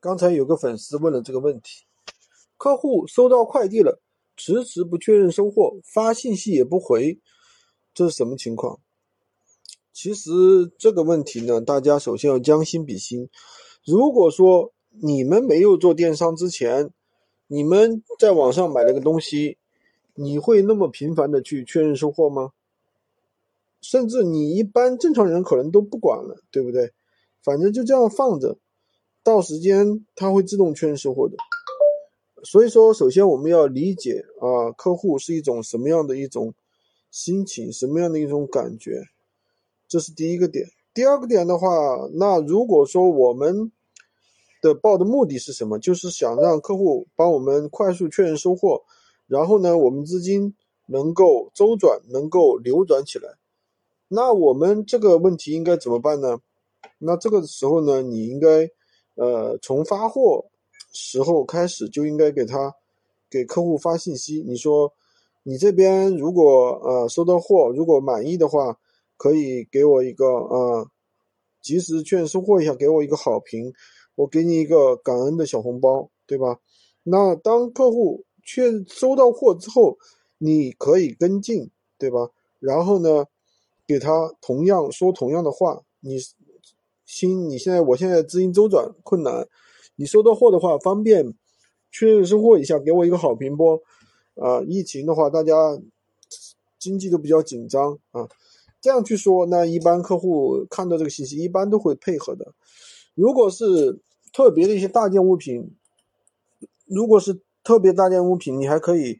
刚才有个粉丝问了这个问题：客户收到快递了，迟迟不确认收货，发信息也不回，这是什么情况？其实这个问题呢，大家首先要将心比心。如果说你们没有做电商之前，你们在网上买了个东西，你会那么频繁的去确认收货吗？甚至你一般正常人可能都不管了，对不对？反正就这样放着。到时间它会自动确认收货的，所以说，首先我们要理解啊，客户是一种什么样的一种心情，什么样的一种感觉，这是第一个点。第二个点的话，那如果说我们的报的目的是什么，就是想让客户帮我们快速确认收货，然后呢，我们资金能够周转，能够流转起来，那我们这个问题应该怎么办呢？那这个时候呢，你应该。呃，从发货时候开始就应该给他给客户发信息。你说你这边如果呃收到货，如果满意的话，可以给我一个呃及时确认收货一下，给我一个好评，我给你一个感恩的小红包，对吧？那当客户确收到货之后，你可以跟进，对吧？然后呢，给他同样说同样的话，你。亲，你现在我现在资金周转困难，你收到货的话方便确认收货一下，给我一个好评不？啊，疫情的话，大家经济都比较紧张啊，这样去说，那一般客户看到这个信息，一般都会配合的。如果是特别的一些大件物品，如果是特别大件物品，你还可以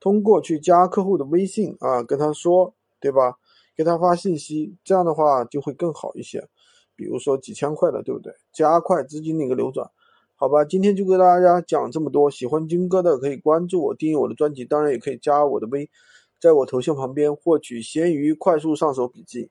通过去加客户的微信啊，跟他说，对吧？给他发信息，这样的话就会更好一些。比如说几千块的，对不对？加快资金的一个流转，好吧。今天就跟大家讲这么多。喜欢军哥的可以关注我，订阅我的专辑，当然也可以加我的微，在我头像旁边获取闲鱼快速上手笔记。